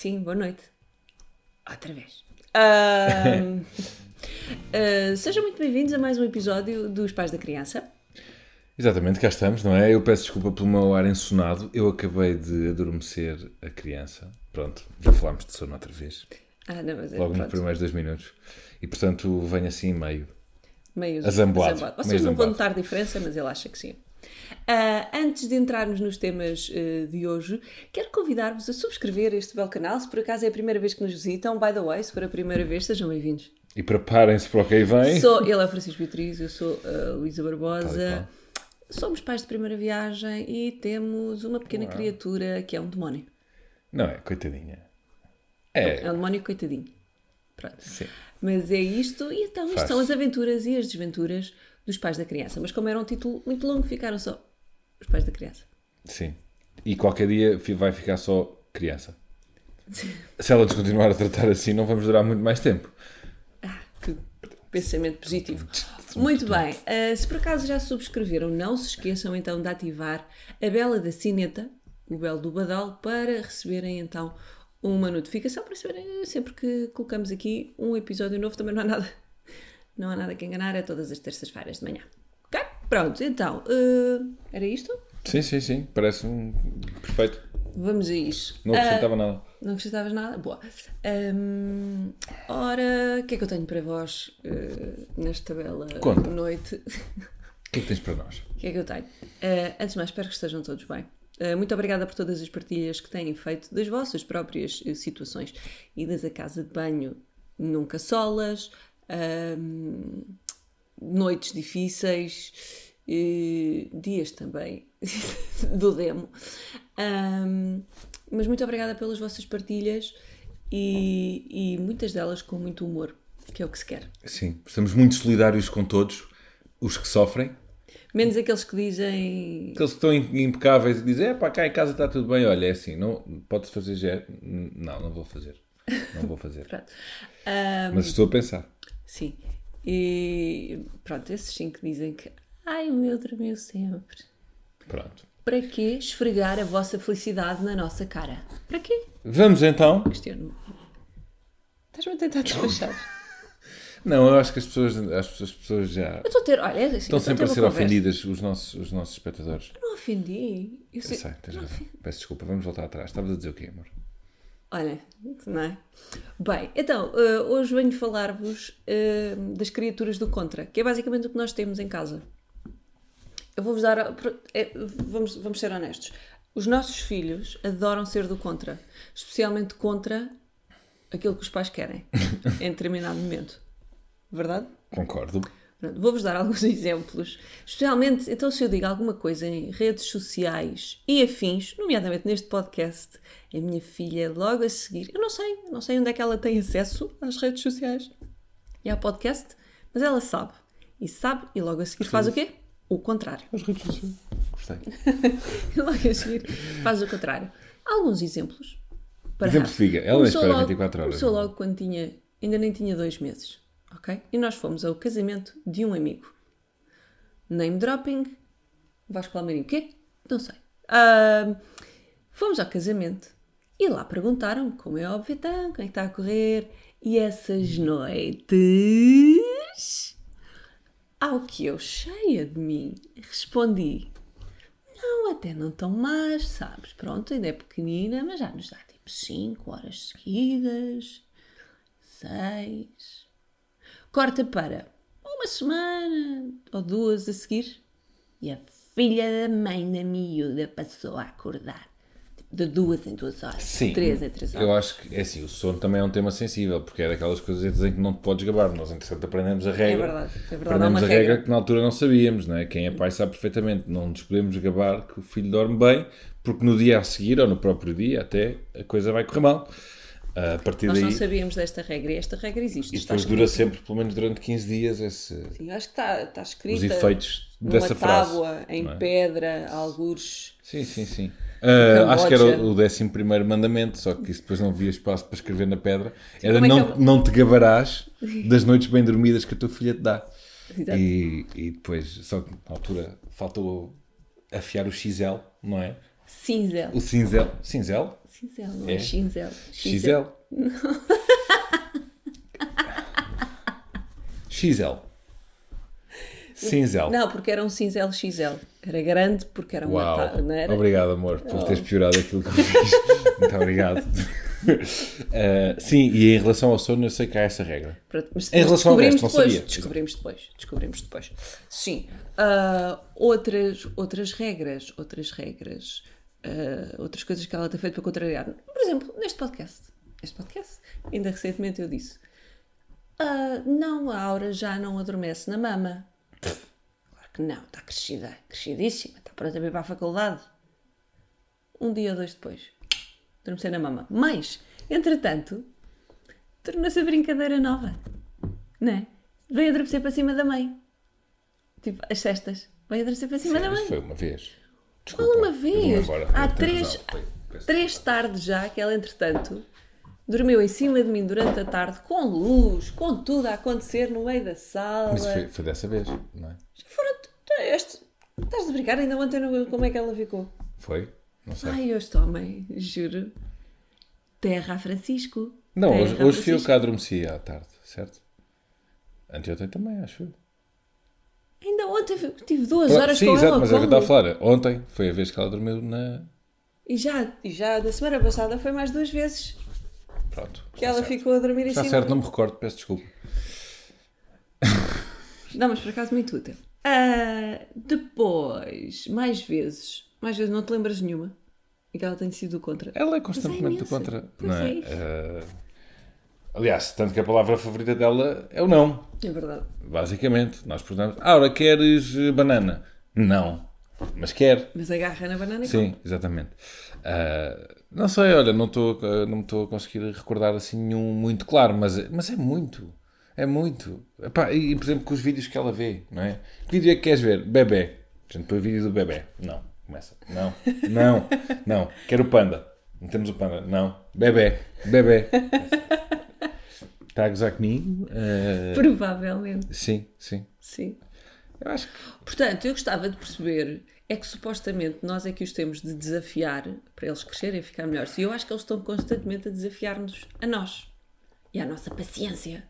Sim, boa noite. Outra vez. Ahm, ah, sejam muito bem-vindos a mais um episódio dos Pais da Criança. Exatamente, cá estamos, não é? Eu peço desculpa pelo meu ar ensonado. Eu acabei de adormecer a criança. Pronto, já falámos de sono outra vez. Ah, não, mas é, Logo nos pronto, primeiros dois minutos. E portanto venho assim meio. meio azamboado, Vocês meio não vão notar diferença, mas ele acha que sim. Ah, antes de entrarmos nos temas eh, de hoje, quero convidar-vos a subscrever este belo canal. Se por acaso é a primeira vez que nos visitam, by the way, se for a primeira vez, sejam bem-vindos. E preparem-se para o que aí vem. Sou, ele é o Francisco Beatriz, eu sou a Luísa Barbosa. Somos pais de primeira viagem e temos uma pequena criatura que é um demónio. Não é, coitadinha. É É, um demónio coitadinho. Pronto. sim. Mas é isto, e então isto são as aventuras e as desventuras dos pais da criança. Mas como era um título muito longo, ficaram só os pais da criança. Sim. E qualquer dia vai ficar só criança. Se ela descontinuar a tratar assim, não vamos durar muito mais tempo. Ah, que pensamento positivo. Muito bem, ah, se por acaso já subscreveram, não se esqueçam então de ativar a bela da sineta, o belo do badal, para receberem então uma notificação, para receberem sempre que colocamos aqui um episódio novo, também não há nada, não há nada que enganar, é todas as terças-feiras de manhã. Ok? Pronto, então, ah, era isto? Sim, sim, sim. Parece um perfeito. Vamos a isso. Não acrescentava nada. Não acrescentavas nada? Boa. Hum, ora, o que é que eu tenho para vós eh, nesta bela Conta. noite? O que é que tens para nós? O que é que eu tenho? Eh, antes de mais, espero que estejam todos bem. Muito obrigada por todas as partilhas que têm feito das vossas próprias situações. Idas à casa de banho nunca solas, hum, noites difíceis, eh, dias também do demo. Hum, mas muito obrigada pelas vossas partilhas e, e muitas delas com muito humor, que é o que se quer. Sim, estamos muito solidários com todos os que sofrem. Menos aqueles que dizem Aqueles que estão im- impecáveis e dizem, é pá, cá em casa está tudo bem, olha, é assim, não, pode-se fazer já. Não, não vou fazer. Não vou fazer. Pronto. Mas estou a pensar. Sim. E pronto, esses que dizem que ai, o meu dormiu sempre. Pronto. Para quê esfregar a vossa felicidade na nossa cara? Para quê? Vamos então. Questiono. Estás-me a tentar despachar. Não, eu acho que as pessoas, as pessoas, as pessoas já Eu estou a ter, olha, é assim, estão sempre a ter ser conversa. ofendidas, os nossos, os nossos espectadores. Eu não ofendi. Eu Eu sei- sei, tens razão. Peço desculpa, vamos voltar atrás. Estavas a dizer o quê, amor? Olha, não é? Bem, então, eh, hoje venho falar-vos eh, das criaturas do Contra, que é basicamente o que nós temos em casa. Eu vou-vos dar. é, vamos, vamos ser honestos. Os nossos filhos adoram ser do Contra, especialmente contra aquilo que os pais querem, em determinado momento. Verdade? Concordo. Vou-vos dar alguns exemplos. Especialmente, então, se eu digo alguma coisa em redes sociais e afins, nomeadamente neste podcast, a minha filha logo a seguir, eu não sei, não sei onde é que ela tem acesso às redes sociais e ao podcast, mas ela sabe. E sabe, e logo a seguir faz o quê? O contrário. As redes sociais. Gostei. Logo a seguir faz o contrário. Alguns exemplos. Para Exemplifica. Ela espera logo- 24 horas. Começou logo quando tinha, ainda nem tinha dois meses, ok? E nós fomos ao casamento de um amigo. Name dropping. Vasco Palmeirinho, o quê? Não sei. Ahm, fomos ao casamento e lá perguntaram, como é óbvio, então, como é está a correr? E essas noites, ao que eu, cheia de mim, respondi: Não, até não tão mais, sabes? Pronto, ainda é pequenina, mas já nos dá tipo 5 horas seguidas, 6. Corta para uma semana ou duas a seguir e a filha da mãe da miúda passou a acordar. De duas em duas horas, Sim. três em três horas. Eu acho que, é assim, o sono também é um tema sensível, porque é daquelas coisas em que não te podes gabar. Nós, entretanto, aprendemos a regra. É verdade, é verdade, Aprendemos a regra. regra. que na altura não sabíamos, não é? Quem é pai sabe perfeitamente. Não nos podemos gabar que o filho dorme bem, porque no dia a seguir, ou no próprio dia, até a coisa vai correr mal. A partir Nós daí, não sabíamos desta regra e esta regra existe. e depois dura sempre, pelo menos durante 15 dias, esse, Sim, eu acho que está, está escrita os efeitos dessa frase. tábua, em é? pedra, algures. Sim, sim, sim. Ah, acho que era o, o 11 mandamento, só que isso depois não havia espaço para escrever na pedra. Era como é não, é o- não te gabarás das noites bem dormidas que a tua filha te dá. Exato. E, e depois, só que na altura faltou afiar o XL, não é? Cinzel. O cinzel. Cinzel? Cinzel, não é, É? Xinzel. XL. XL. Cinzel. Não, porque era um cinzel XL. Era grande porque era uma Uau. não era? Obrigado, amor, por teres piorado aquilo que eu fiz. Muito obrigado. Eh, sim, e em relação ao sono, eu sei que há essa regra. Pronto, mas Em relação ao resto, não depois, sabia. Descobrimos depois. Descobrimos depois. Sim. Ah, outras, outras regras, outras regras, ah, outras coisas que ela tem feito para contrariar. Por exemplo, neste podcast. Este podcast, ainda recentemente eu disse: ah, Não, a Aura já não adormece na mama. Pff, Claro que não, está crescida, crescidíssima, está pronta a ir para a faculdade. Um dia ou dois depois, adormeceu na mama. Mas, entretanto, tornou-se a brincadeira nova. Não é? Veio adormecer para cima da mãe. Tipo, as cestas. Veio adormecer para cima da Mas mãe. foi uma vez. Qual Desculpa, uma vez? Há três, três tardes já que ela, entretanto, dormiu em cima de mim durante a tarde, com luz, com tudo a acontecer no meio da sala. Mas foi, foi dessa vez, não é? Já foram. Este, estás de brincar? Ainda ontem não- como é que ela ficou? Foi? Não sei. Ai, este homem, juro. Terra a Francisco. não, Terra hoje, a hoje fui eu que adormeci à tarde, certo? Anteontem também, acho eu. Ainda ontem tive duas horas Sim, com exato, ela. mas é o que a falar. Ontem foi a vez que ela dormiu na. E já, e já da semana passada foi mais duas vezes Pronto. que ela certo. ficou a dormir em Está cima. certo, não me recordo, peço desculpa. Não, mas por acaso muito útil. Ah, depois, mais vezes, mais vezes não te lembras nenhuma e que ela tem sido do contra. Ela é constantemente do imensa. contra, Pois não é? é isso. Aliás, tanto que a palavra favorita dela é o não, É verdade. basicamente. Nós perguntamos, Aura, queres eh, banana? Não, mas quer. Mas agarra na banana e Sim, exatamente. Ah, não sei, olha, não estou a- não me estou a conseguir recordar assim nenhum muito claro, mas, mas é muito. É muito. Epá, e, por exemplo, com os vídeos que ela vê, não é? Que vídeo é que queres ver? Bebê. A gente põe o vídeo do bebê. Não. Começa. Não. Não. Não. Quero o panda. Não temos o panda. Não. Bebê. Bebê. Está a gozar comigo? Ah, Provavelmente, sim, sim. sim. Eu acho que. Portanto, eu gostava de perceber é que supostamente nós é que os temos de desafiar para eles crescerem e ficar melhores. E eu acho que eles estão constantemente a desafiar-nos a nós e à nossa paciência.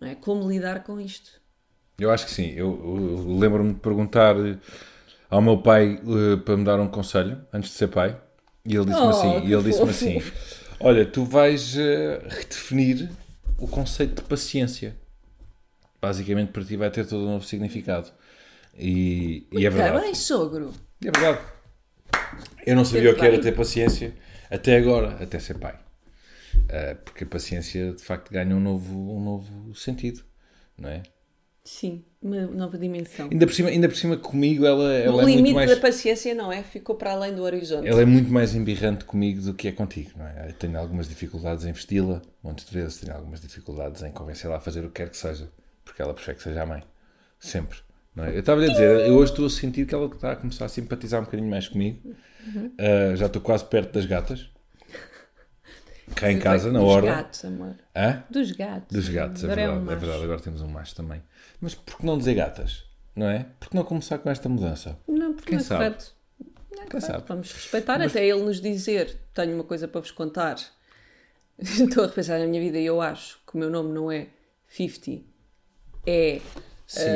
Não é? Como lidar com isto? Eu acho que sim. Eu, eu lembro-me de perguntar eh, ao meu pai eh, para me dar um conselho antes de ser pai. E ele disse-me Oh, assim, e ele disse-me assim: Olha, tu vais eh, redefinir o conceito de paciência. Basicamente, para ti vai ter todo um novo significado. E, e é verdade. bem, sogro. É verdade. Eu não sabia o que era ter paciência até agora, até ser pai. Eh, porque a paciência de facto ganha um novo, um novo sentido, não é? Sim, uma nova dimensão. Ainda por cima, ainda por cima comigo ela, ela o é muito limite mais da paciência não é? Ficou para além do horizonte. ela é muito mais embirrante comigo do que é contigo, não é? Eu tenho algumas dificuldades em vesti-la, de vezes, tenho algumas dificuldades em convencê-la a fazer o que quer que seja, porque ela prefere que seja a mãe, sempre. Não é? Eu estava a dizer, eu hoje estou a sentir que ela está a começar a simpatizar um bocadinho mais comigo. Ah, já estou quase perto das gatas. Cá em casa, na Dos hora. gatos, amor. Hã? Dos gatos. Dos gatos, é Agora verdade, um é verdade. Agora temos um macho também. Mas por que não dizer gatas? Não é? Por que não começar com esta mudança? Não, porque Quem não é sabe? correto. Não é Quem correto. Vamos respeitar até ele nos dizer: tenho uma coisa para vos contar. Estou a repensar na minha vida e eu acho que o meu nome não é 50, é. Sim.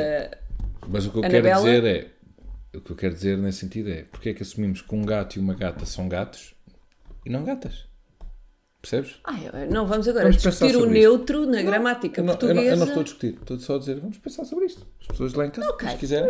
Mas o que eu Anabela? quero dizer é. O que eu quero dizer nesse sentido é porque é que assumimos que um gato e uma gata são gatos e não gatas? Percebes? Ai, não vamos agora Vamos discutir o sobre isto. neutro na gramática Eu não, eu, não, portuguesa. eu não estou a discutir, estou só a dizer, vamos pensar sobre isto. As pessoas lá em casa, Ok. se quiserem.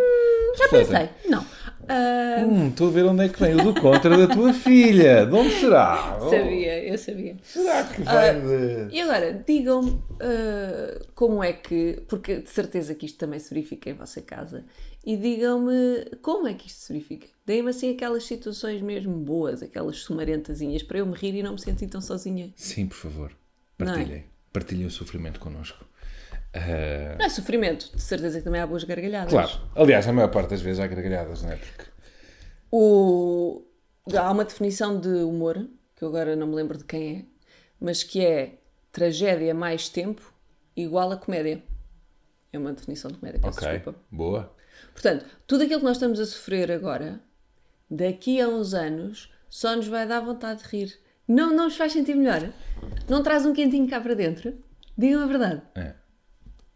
Já refletem. pensei. Não. Ah, Hum, estou a ver onde é que vem o do contra da tua filha. De onde será? Oh, sabia, eu sabia. será que vem de. E agora, digam-me ah, como é que. Porque de certeza que isto também se verifica em vossa casa. E digam-me como é que isto se verifica. Deem-me assim aquelas situações mesmo boas, aquelas sumarentazinhas, para eu me rir e não me sentir tão sozinha. Sim, por favor. É? Partilhem. Partilhem o sofrimento connosco. Ah, Não é sofrimento, de certeza que também há boas gargalhadas. claro. Aliás, a maior parte das vezes há gargalhadas, não é? Porque O... Há uma definição de humor, que eu agora não me lembro de quem é, mas que é tragédia mais tempo igual a comédia. É uma definição de comédia, peço Ok, desculpa. boa. Portanto, tudo aquilo que nós estamos a sofrer agora, daqui a uns anos, só nos vai dar vontade de rir. Não, não os faz sentir melhor? Não traz um quentinho cá para dentro? Digam a verdade. É.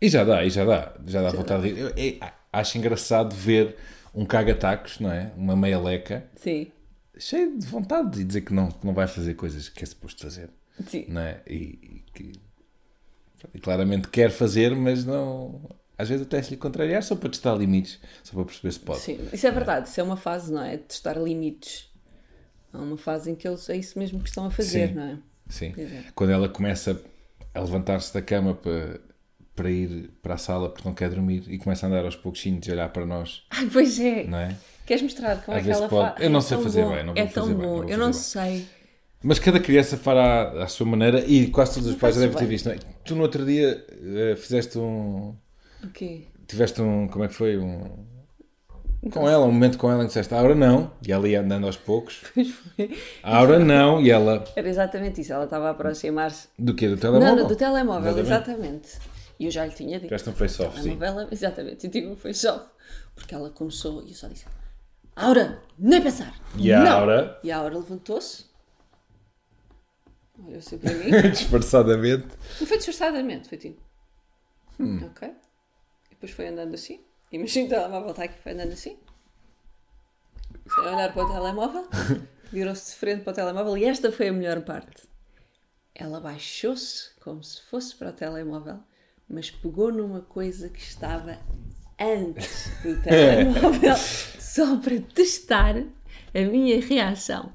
E já dá, e já dá. Já dá vontade de rir. Eu, eu acho engraçado ver um caga-tacos, não é? Uma meia leca, Sim. cheio de vontade de dizer que não, que não vai fazer coisas que é suposto fazer. Sim. Não é? E, e que e claramente quer fazer, mas não. Às vezes até se lhe contrariar só para testar limites, só para perceber se pode. Sim, isso é verdade, isso é uma fase, não é? De testar limites. Há uma fase em que eles é isso mesmo que estão a fazer, Sim. não é? Sim. É. Quando ela começa a levantar-se da cama para, para ir para a sala porque não quer dormir e começa a andar aos pouquinhos e olhar para nós, Ai, pois é. não é? Queres mostrar como Às é que ela pode. faz? Eu não É sei tão fazer bom. bem, não vou É tão fazer bem, bom, não vou eu não fazer sei. Mas cada criança fará à sua maneira e quase todos os pais já devem ter visto, não é? Tu no outro dia eh, fizeste um. O quê? Tiveste um. Como é que foi? Um. Com ela, um momento com ela em que disseste, Aura não, e ela ia andando aos poucos. Pois foi. Aura não, e ela. Era exatamente isso, ela estava a aproximar-se. Do quê? Do telemóvel? não, do telemóvel, Exatamente. exatamente. E eu já lhe tinha dito. Tiveste um face-off, sim. Telenovela, exatamente, eu tive um face-off. Porque ela começou e eu só disse: Aura, nem pensar! E a não. Aura? E a Aura levantou-se, olhou assim para mim, Disfarçadamente. não foi disfarçadamente, foi tipo. Hum. Ok. E depois foi andando assim. Imagina o telemóvel está aqui, foi andando assim. Foi olhar para o telemóvel, virou-se de frente para o telemóvel e esta foi a melhor parte. Ela baixou-se como se fosse para o telemóvel, mas pegou numa coisa que estava antes do telemóvel só para testar a minha reação.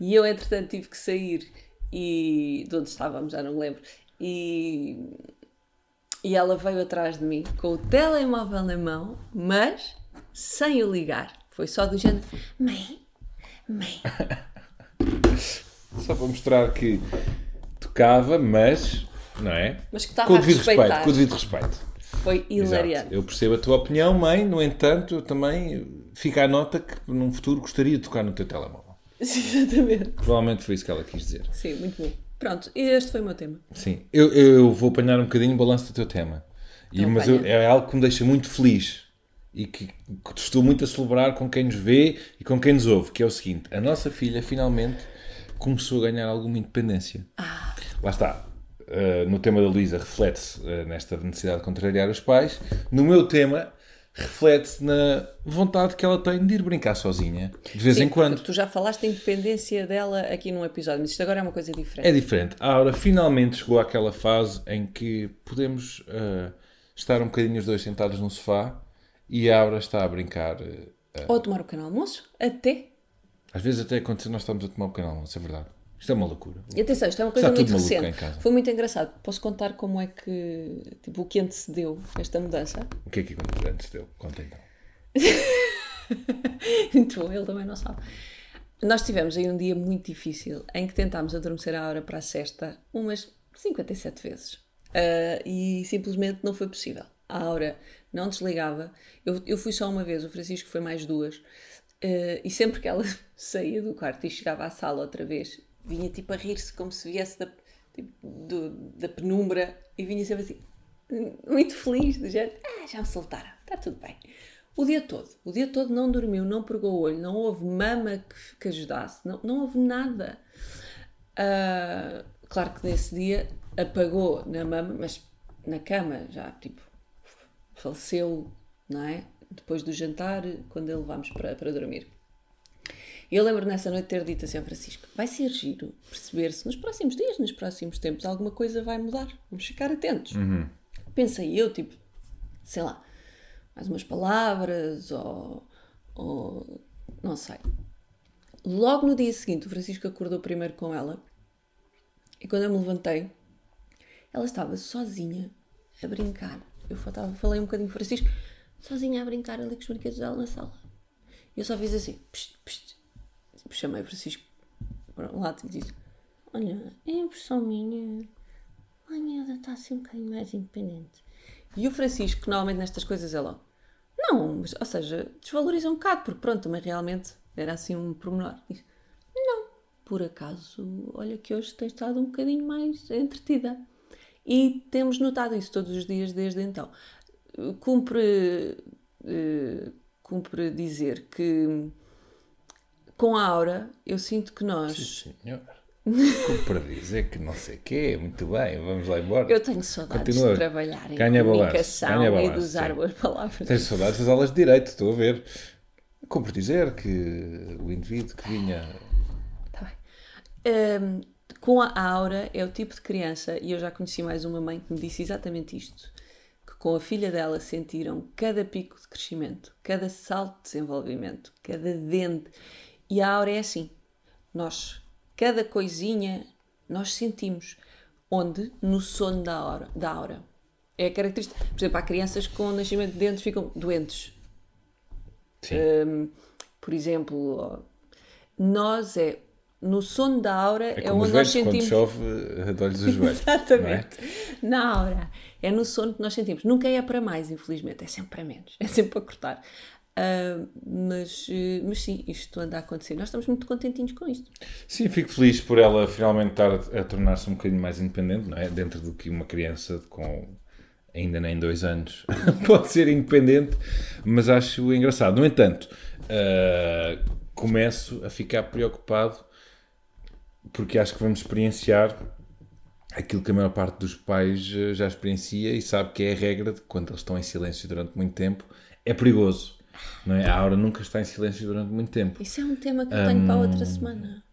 E eu, entretanto, tive que sair e de onde estávamos, já não me lembro. E e ela veio atrás de mim com o telemóvel na mão, mas sem o ligar. Foi só do género: Mãe, mãe. Só para mostrar que tocava, mas. Não é? Mas que estava com o devido respeitar. respeito. Com o devido respeito. Foi Exato. hilariante. Eu percebo a tua opinião, mãe, no entanto, também fica a nota que num futuro gostaria de tocar no teu telemóvel. Exatamente. Provavelmente foi isso que ela quis dizer. Sim, muito bom. Pronto, este foi o meu tema. Sim. Eu, eu vou apanhar um bocadinho o balanço do teu tema. E, Então mas eu- é algo que me deixa muito feliz e que, que estou muito a celebrar com quem nos vê e com quem nos ouve, que é o seguinte: a nossa filha finalmente começou a ganhar alguma independência. Ah. Lá está. Uh, no tema da Luísa reflete-se uh, nesta necessidade de contrariar os pais. No meu tema reflete-se na vontade que ela tem de ir brincar sozinha, de vez Sim, em quando. Tu já falaste da independência dela aqui num episódio, mas isto agora é uma coisa diferente. É diferente. A Aura finalmente chegou àquela fase em que podemos uh, estar um bocadinho os dois sentados num sofá e a Aura está a brincar. uh, Ou tomar o pequeno almoço, até. às vezes até quando nós estamos a tomar um pequeno almoço, é verdade. Isto é uma loucura. E atenção, isto é uma coisa muito recente. Foi muito engraçado. Posso contar como é que. Tipo, o que antecedeu esta mudança? O que é que aconteceu antes deu? Conta então. Bom, ele também não sabe. Nós tivemos aí um dia muito difícil em que tentámos adormecer a hora para a sexta umas 57 vezes. Ah, e simplesmente não foi possível. A Aura não desligava. Eu, eu fui só uma vez, o Francisco foi mais duas. Ah, e sempre que ela saía do quarto e chegava à sala outra vez, vinha tipo a rir-se como se viesse da, tipo, do- da penumbra e vinha sempre assim, muito feliz, do género, ah, já me soltaram, está tudo bem. O dia todo, o dia todo não dormiu, não pregou o olho, não houve mama que, que ajudasse, não, não houve nada. Ah, claro que nesse dia apagou na mama, mas na cama já, tipo, faleceu, não é? Depois do jantar, quando a levámos para, para dormir. Eu lembro nessa noite ter dito assim ao Francisco: vai ser giro perceber se nos próximos dias, nos próximos tempos, alguma coisa vai mudar. Vamos ficar atentos. Pensei eu, tipo, sei lá, mais umas palavras ou, ou não sei. Logo no dia seguinte, o Francisco acordou primeiro com ela e quando eu me levantei, ela estava sozinha a brincar. Eu faltava, falei um bocadinho com o Francisco, sozinha a brincar ali com os brinquedos dela na sala. E eu só fiz assim, psst, psst. Chamei o Francisco para um lado e disse: Olha, é impressão minha. Ai, miúda, está assim um bocadinho mais independente. E o Francisco, que normalmente nestas coisas é logo: Não, mas, ou seja, desvaloriza um bocado, porque pronto, também realmente era assim um pormenor. Diz: Não, por acaso, olha que hoje tem estado um bocadinho mais entretida. E temos notado isso todos os dias desde então. Cumpre, eh, cumpre dizer que com a Aura eu sinto que nós Senhor. como para dizer que não sei o quê, muito bem, vamos lá embora. Eu tenho saudades Continua. de trabalhar em Ganha comunicação ganha e de usar sim. boas palavras. Tens saudades das aulas de Direito, estou a ver. Como por dizer que o indivíduo que vinha... Tá bem. Hum, com a Aura é o tipo de criança, e eu já conheci mais uma mãe que me disse exatamente isto, que com a filha dela sentiram cada pico de crescimento, cada salto de desenvolvimento, cada dente. E a Aura é assim. Nós, cada coisinha, nós sentimos. Onde? No sono da aura. Da aura. É característica. Por exemplo, há crianças com nascimento de dentes ficam doentes. Sim. Hum, por exemplo, nós é no sono da aura é, É onde nós velhos, quando sentimos. chove, dói-lhes os joelhos. Exatamente. não é? Na aura. É no sono que nós sentimos. Nunca é para mais, infelizmente. É sempre para menos. É sempre para cortar. Ah, mas, eh, mas sim, isto anda a acontecer. Nós estamos muito contentinhos com isto. Sim, fico feliz por ela finalmente estar a, a tornar-se um bocadinho mais independente, não é? Dentro do que uma criança com ainda nem dois anos pode ser independente, mas acho engraçado. No entanto, ah, começo a ficar preocupado porque acho que vamos experienciar aquilo que a maior parte dos pais já experiencia e sabe que é a regra de quando eles estão em silêncio durante muito tempo é perigoso. Não é? A aura nunca está em silêncio durante muito tempo. Isso é um tema que eu tenho para Hum. outra semana.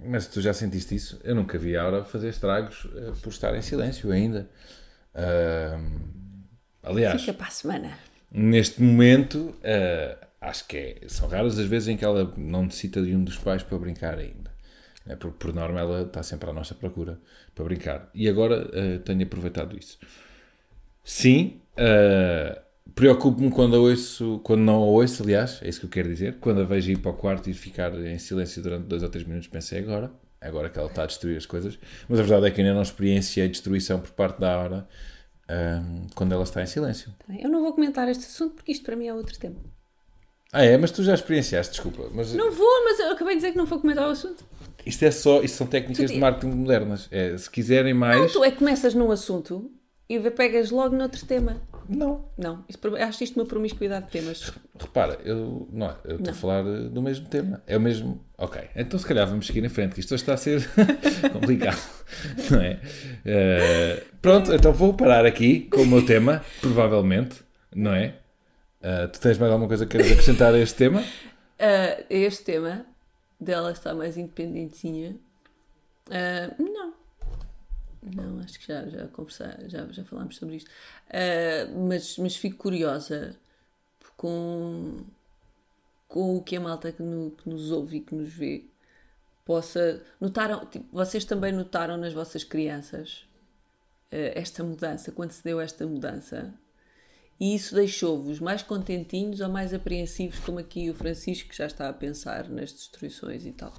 Mas tu já sentiste isso? Eu nunca vi a Aura fazer estragos eh, por estar em silêncio ainda. Ahm, aliás, Fica para a semana. neste momento, eh, acho que é- são raras as vezes em que ela não necessita de um dos pais para brincar ainda. É, porque, por norma, ela está sempre à nossa procura para brincar. E agora eh, tenho aproveitado isso. Sim, eh, preocupo-me quando a ouço, quando não a ouço, aliás, é isso que eu quero dizer. Quando a vejo ir para o quarto e ficar em silêncio durante dois ou três minutos, pensei agora, agora que ela está a destruir as coisas. Mas a verdade é que ainda não experienciei destruição por parte da Aura ahm, quando ela está em silêncio. Tá? Eu não vou comentar este assunto porque isto para mim é outro tema. Ah, é? Mas tu já experienciaste, desculpa. Mas Não vou, mas eu acabei de dizer que não vou comentar o assunto. isto é só, isto são técnicas Tu- de marketing modernas. É, se quiserem mais. Não, tu é que começas num assunto e pegas logo noutro tema. Não. Não, isso, acho isto uma promiscuidade de temas. Repara, eu não, eu estou a falar eh, do mesmo tema. É o mesmo. Ok, então se calhar vamos seguir em frente, que isto hoje está a ser complicado. Não é? Eh, pronto, então vou parar aqui com o meu tema, provavelmente, não é? Eh, tu tens mais alguma coisa que queres acrescentar a este tema? Ah, este tema dela está mais independentezinha. Ah, não. Acho que já, já conversar, já, já falámos sobre isto. Ah, mas, mas fico curiosa com, com o que a malta que, no- que nos ouve e que nos vê possa. Notaram, tipo, vocês também notaram nas vossas crianças ah, esta mudança, quando se deu esta mudança? E isso deixou-vos mais contentinhos ou mais apreensivos, como aqui o Francisco que já está a pensar nas destruições e tal?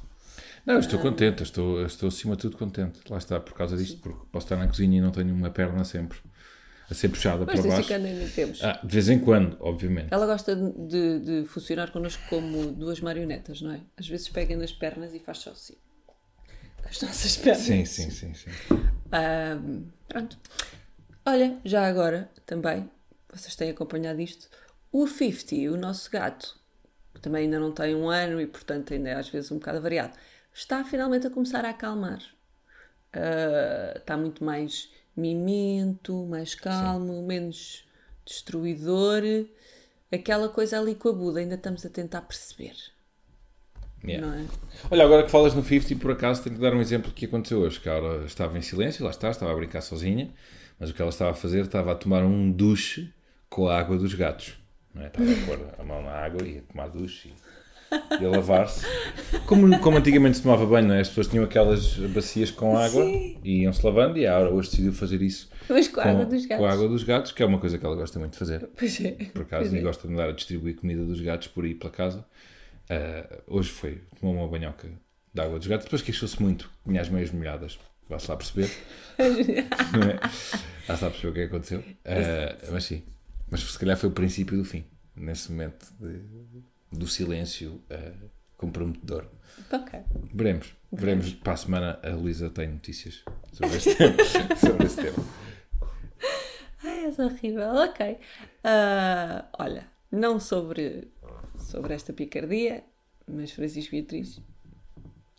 Não, eu estou contente, eu estou, eu estou acima de tudo contente. Lá está, por causa disto, porque posso estar na cozinha e não tenho uma perna sempre a ser puxada Mas para baixo. Ah, de vez em quando, obviamente. Ela gosta de, de funcionar connosco como duas marionetas, não é? Às vezes pega nas pernas e faz só assim. Com as nossas pernas. Sim, sim, sim, sim. Ahm, pronto. Olha, já agora também, vocês têm acompanhado isto, o 50, o nosso gato, que também ainda não tem um ano e portanto ainda é às vezes um bocado variado, está finalmente a começar a acalmar. Ah, está muito mais mimento, mais calmo, menos destruidor. Aquela coisa ali com a Buda, ainda estamos a tentar perceber, Yeah. é? Olha, agora que falas no 50, por acaso tenho que dar um exemplo que aconteceu hoje. Que a Aura estava em silêncio, lá está, estava a brincar sozinha, mas o que ela estava a fazer estava a tomar um duche com a água dos gatos. É? Estava a pôr a mão na água e a tomar duche e, e a lavar-se. Como, como antigamente se tomava banho, não é? As pessoas tinham aquelas bacias com água Sim. e iam-se lavando e a Aura hoje decidiu fazer isso Mas com a água dos gatos. com a água dos gatos, que é uma coisa que ela gosta muito de fazer Pois é. por acaso, e gosta de andar a distribuir comida dos gatos por aí pela casa. Ah, hoje foi, tomou uma banhoca de água dos gatos, depois queixou-se muito, tinha as meias molhadas. Vá-se lá perceber. Não é? Vá-se lá perceber o que é que aconteceu. Ah, mas sim, mas se calhar foi o princípio do fim, nesse momento de- do silêncio ah, comprometedor. Ok. Veremos, veremos. Para a semana a Luísa tem notícias sobre este tema. sobre esse tema. Ai, és horrível. Ok. Ah, olha, não sobre, sobre esta picardia, mas Francisco Beatriz,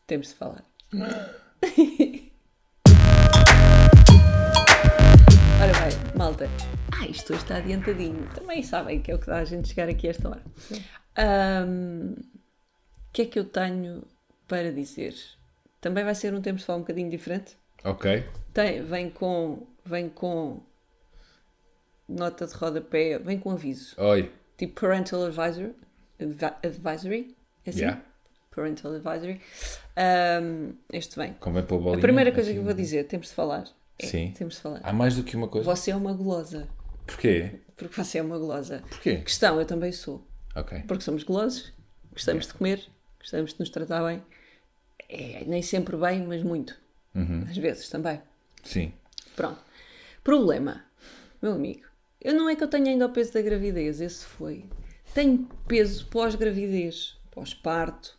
temos de falar. Ora bem, malta. Ah, isto hoje está adiantadinho. Também sabem que é o que dá a gente chegar aqui a esta hora. Ahm, O que é que eu tenho para dizer? Também vai ser um tempo de falar um bocadinho diferente. Ok. Tem, vem com. Vem com. Nota de rodapé, vem com aviso. Oi. Tipo Parental Advisory. advi- Advisory? É assim? Yeah. Parental Advisory. Ahm, este vem. Convém pôr a A bolinha. primeira coisa assim. que eu vou dizer, temos de falar. É, Sim. Temos de falar. Há mais do que uma coisa. Você é uma gulosa. Porquê? Porque você é uma gulosa. Porquê? Questão, eu também sou. Porque somos gulosos, gostamos de comer, gostamos de nos tratar bem. É, nem sempre bem, mas muito. Uhum. Às vezes também. Sim. Pronto. Problema, meu amigo. Eu não é que eu tenha ainda o peso da gravidez, esse foi. Tenho peso pós-gravidez, pós-parto,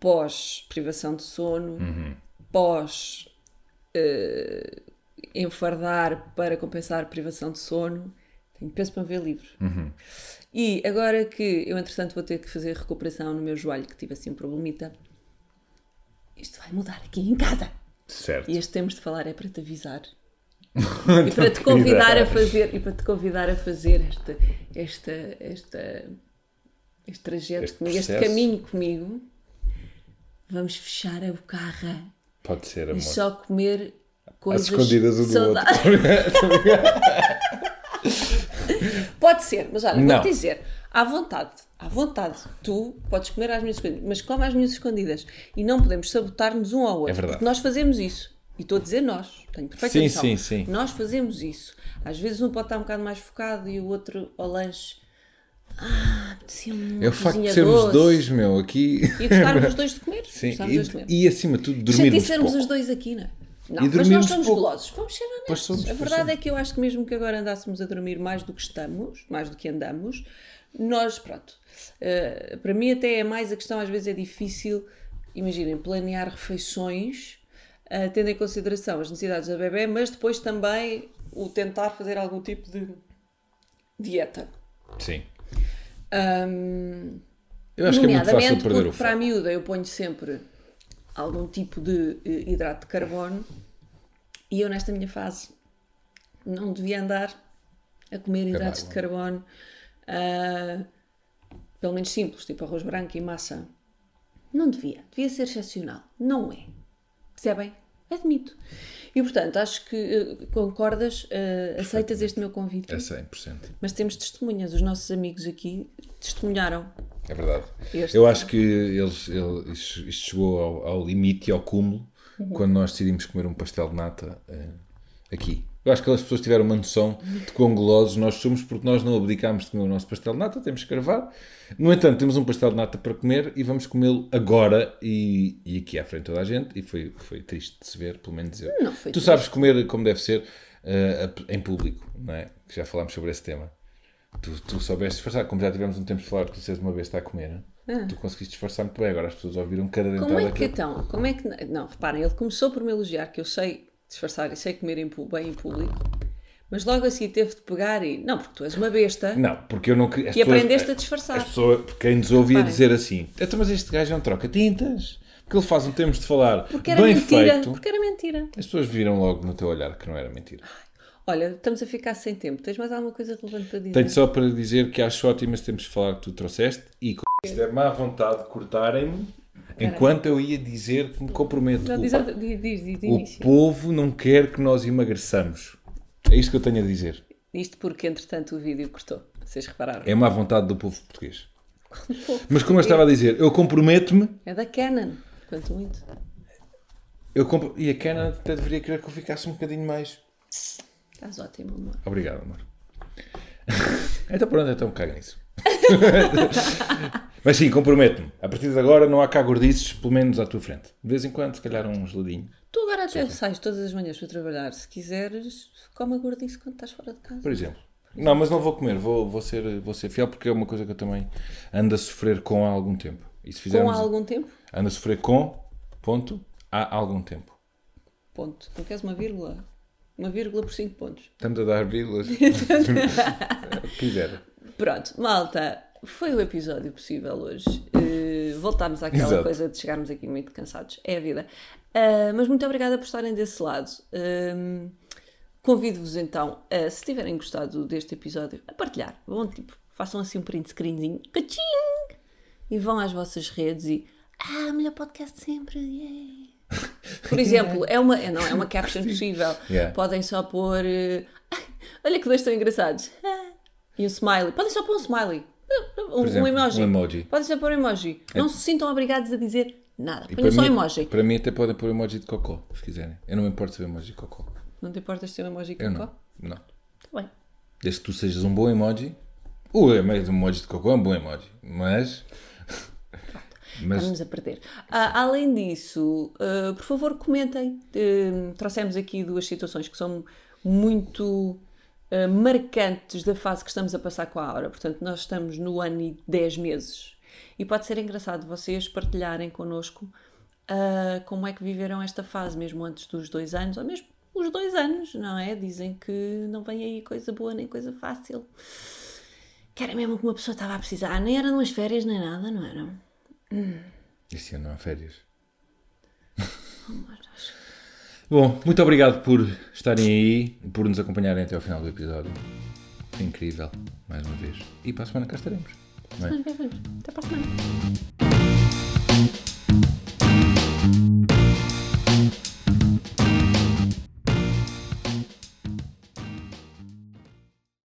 pós-privação de sono, pós eh, enfardar para compensar privação de sono. Tenho peso para ver livros. E agora que eu, entretanto, vou ter que fazer recuperação no meu joelho, que tive assim um problemita, isto vai mudar aqui em casa. Certo. E este temos de falar é para te avisar. e para te convidar a fazer, e para te convidar a fazer esta, esta, esta, este trajeto Este comigo, este processo. caminho comigo. Vamos fechar a bocarra Pode ser, e amor. só comer coisas escondidas um do outro. Pode ser, mas olha, vou-te dizer, à vontade, à vontade, tu podes comer às minhas escondidas, mas come às minhas escondidas. E não podemos sabotar-nos um ao outro. É verdade. Porque nós fazemos isso. E estou a dizer nós, tenho perfeita Sim, noção. sim, sim. Nós fazemos isso. Às vezes um pode estar um bocado mais focado e o outro ao lanche. Ah, uma É o facto de sermos doce. dois, meu, aqui. E gostarmos os dois de comer. Sim, dois de comer. e, e acima de tudo, Se dormirmos sermos pouco. os dois aqui, não é? Não, E mas nós somos pouco. golosos. Vamos ser Pois honestos. somos, a pois verdade somos. é que eu acho que mesmo que agora andássemos a dormir mais do que estamos, mais do que andamos, nós, pronto. eh, para mim até é mais a questão, às vezes é difícil, imaginem, planear refeições, eh, tendo em consideração as necessidades da bebê, mas depois também o tentar fazer algum tipo de dieta. Sim. Ahm, Eu acho que é muito fácil perder o porque para a foco. miúda eu ponho sempre algum tipo de eh, hidrato de carbono e eu nesta minha fase não devia andar a comer hidratos de carbono ah, pelo menos simples, tipo arroz branco e massa. Não devia. Devia ser excepcional. Não é. Percebem? Admito. E portanto, acho que eh, concordas, eh, aceitas este meu convite. É 100%. Mas temos testemunhas. Os nossos amigos aqui testemunharam. É verdade. Este- Eu acho que eles, ele- isto, isto chegou ao, ao limite e ao cúmulo Uhum. quando nós decidimos comer um pastel de nata eh, aqui. Eu acho que as pessoas tiveram uma noção de quão golosos nós somos porque nós não abdicámos de comer o nosso pastel de nata, temos que gravar. No entanto, temos um pastel de nata para comer e vamos comê-lo agora e, e aqui à frente toda a gente. E foi, foi triste de se ver, pelo menos eu. Não foi tu sabes comer como deve ser a- em público, não é? Que já falámos sobre esse tema. Tu, tu soubeste disfarçar, como já tivemos um tempo de falar que vocês uma vez está a comer, tu conseguiste disfarçar muito bem. Agora as pessoas ouviram cada dentada Como é que então? Como é que. Não, reparem, ele começou por me elogiar que eu sei disfarçar e sei comer em, bem em público, mas logo a seguir teve de pegar e. Não, porque tu és uma besta Não, porque eu não queria. e pessoas- aprendeste a disfarçar. As pessoas, quem nos ouvia Reparem. dizer assim: então, mas este gajo é um troca-tintas. Porque ele faz um termos de falar Porque era bem mentira. feito. Porque era mentira. As pessoas viram logo no teu olhar que não era mentira. Olha, estamos a ficar sem tempo. Tens mais alguma coisa relevante para dizer? Tenho só para dizer que acho ótimo esse termos de falar que tu trouxeste e com isto é má vontade de cortarem-me enquanto eu ia dizer que me comprometo. Não, O- diz, diz, diz, diz O povo não quer que nós emagreçamos. É isto que eu tenho a dizer. Isto porque, entretanto, o vídeo cortou. Vocês repararam? É má vontade do povo português. Mas como eu estava a dizer, eu comprometo-me. É da Canon. Quanto muito. Eu compro... E a Canon até deveria querer que eu ficasse um bocadinho mais. Estás ótimo, amor. Obrigado, amor. então pronto, então caga nisso. Mas sim, comprometo-me. A partir de agora não há cá gordices, pelo menos à tua frente. De vez em quando, se calhar um geladinho. Tu agora até sais todas as manhãs para trabalhar. Se quiseres, come a gordice quando estás fora de casa. Por exemplo. Não, mas não vou comer, vou, vou, ser, vou ser fiel porque é uma coisa que eu também ando a sofrer com há algum tempo. E se Com fizermos, algum tempo? ando a sofrer com, ponto, há algum tempo. Ponto. Não queres uma vírgula? Uma vírgula por 5 pontos. Estamos a dar vírgulas. Quiser. Pronto, malta, foi o episódio possível hoje. Eh, voltarmos àquela Exato. coisa de chegarmos aqui muito cansados. É a vida. Ah, mas muito obrigada por estarem desse lado. Ahm, Convido-vos então, a, se tiverem gostado deste episódio, a partilhar. Vão tipo, façam assim um print screenzinho. Caching! E vão às vossas redes e. Ah, melhor podcast de sempre! yay!" Por exemplo, é uma, é, não, é uma caption possível. Yeah. Podem só pôr. eh, olha que dois tão engraçados. E um smiley. Podem só pôr um smiley. Um, um exemplo, emoji. um emoji. Podem só pôr um emoji. Não se sintam obrigados a dizer nada. Ponham só um mim, emoji. para mim até podem pôr emoji de cocó, se quiserem. Eu não me importo ser emoji de cocó. Não te importas de ter um emoji Eu cocó? não. Não. Tá bem. Desde que tu sejas um bom emoji. O emoji de cocó é um bom emoji. Mas. Mas Estamos a perder. Ah, além disso, ah, por favor, comentem. Eh, trouxemos aqui duas situações que são muito ah, marcantes da fase que estamos a passar com a Aura. Portanto, nós estamos no ano e 10 meses. E pode ser engraçado vocês partilharem connosco como é que viveram esta fase, mesmo antes dos dois anos, ou mesmo os dois anos, não é? Dizem que não vem aí coisa boa nem coisa fácil. Que era mesmo que uma pessoa estava a precisar. Nem eram umas férias nem nada, não era? Este ano não há férias. Bom, muito obrigado por estarem aí por nos acompanharem até ao final do episódio. Foi incrível, mais uma vez. E para a semana cá estaremos. É? Até para a semana.